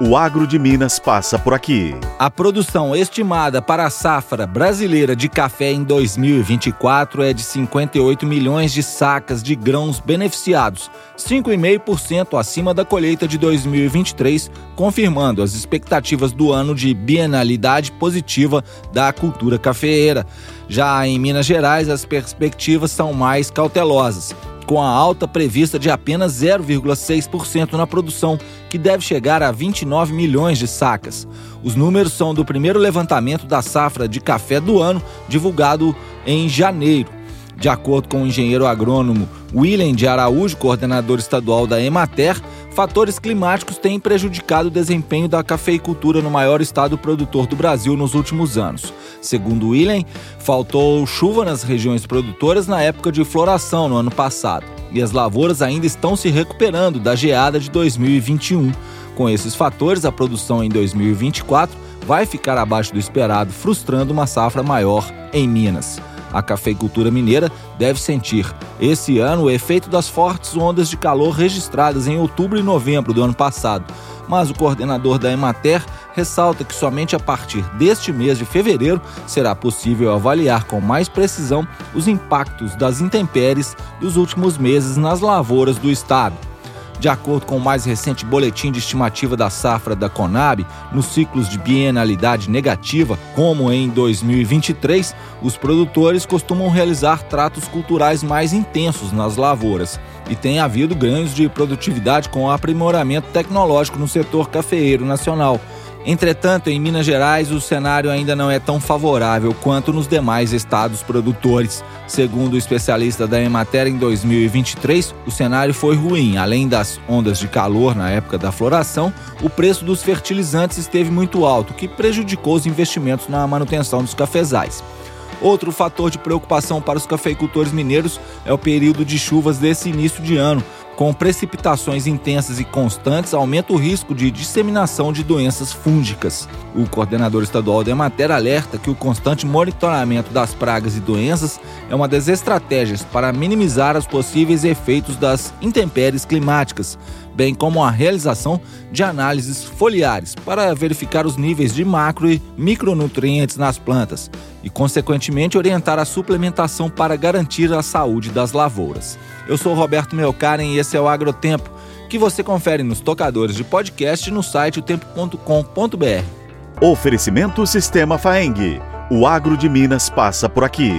O agro de Minas passa por aqui. A produção estimada para a safra brasileira de café em 2024 é de 58 milhões de sacas de grãos beneficiados, 5,5% acima da colheita de 2023, confirmando as expectativas do ano de bienalidade positiva da cultura cafeeira. Já em Minas Gerais, as perspectivas são mais cautelosas com a alta prevista de apenas 0,6% na produção, que deve chegar a 29 milhões de sacas. Os números são do primeiro levantamento da safra de café do ano, divulgado em janeiro. De acordo com o engenheiro agrônomo William de Araújo, coordenador estadual da Emater, fatores climáticos têm prejudicado o desempenho da cafeicultura no maior estado produtor do Brasil nos últimos anos. Segundo William, faltou chuva nas regiões produtoras na época de floração no ano passado, e as lavouras ainda estão se recuperando da geada de 2021. Com esses fatores, a produção em 2024 vai ficar abaixo do esperado, frustrando uma safra maior em Minas. A cafeicultura mineira deve sentir esse ano o efeito das fortes ondas de calor registradas em outubro e novembro do ano passado. Mas o coordenador da Emater ressalta que somente a partir deste mês de fevereiro será possível avaliar com mais precisão os impactos das intempéries dos últimos meses nas lavouras do estado. De acordo com o mais recente boletim de estimativa da safra da Conab, nos ciclos de bienalidade negativa, como em 2023, os produtores costumam realizar tratos culturais mais intensos nas lavouras e tem havido ganhos de produtividade com o aprimoramento tecnológico no setor cafeeiro nacional. Entretanto, em Minas Gerais, o cenário ainda não é tão favorável quanto nos demais estados produtores. Segundo o especialista da Emater, em 2023, o cenário foi ruim. Além das ondas de calor na época da floração, o preço dos fertilizantes esteve muito alto, que prejudicou os investimentos na manutenção dos cafezais. Outro fator de preocupação para os cafeicultores mineiros é o período de chuvas desse início de ano, com precipitações intensas e constantes, aumenta o risco de disseminação de doenças fúngicas. O coordenador estadual da Emater alerta que o constante monitoramento das pragas e doenças é uma das estratégias para minimizar os possíveis efeitos das intempéries climáticas, bem como a realização de análises foliares para verificar os níveis de macro e micronutrientes nas plantas e, consequentemente, orientar a suplementação para garantir a saúde das lavouras. Eu sou Roberto Melkaren e esse é o Agrotempo, que você confere nos tocadores de podcast no site otempo.com.br. Oferecimento Sistema Faeng. O agro de Minas passa por aqui.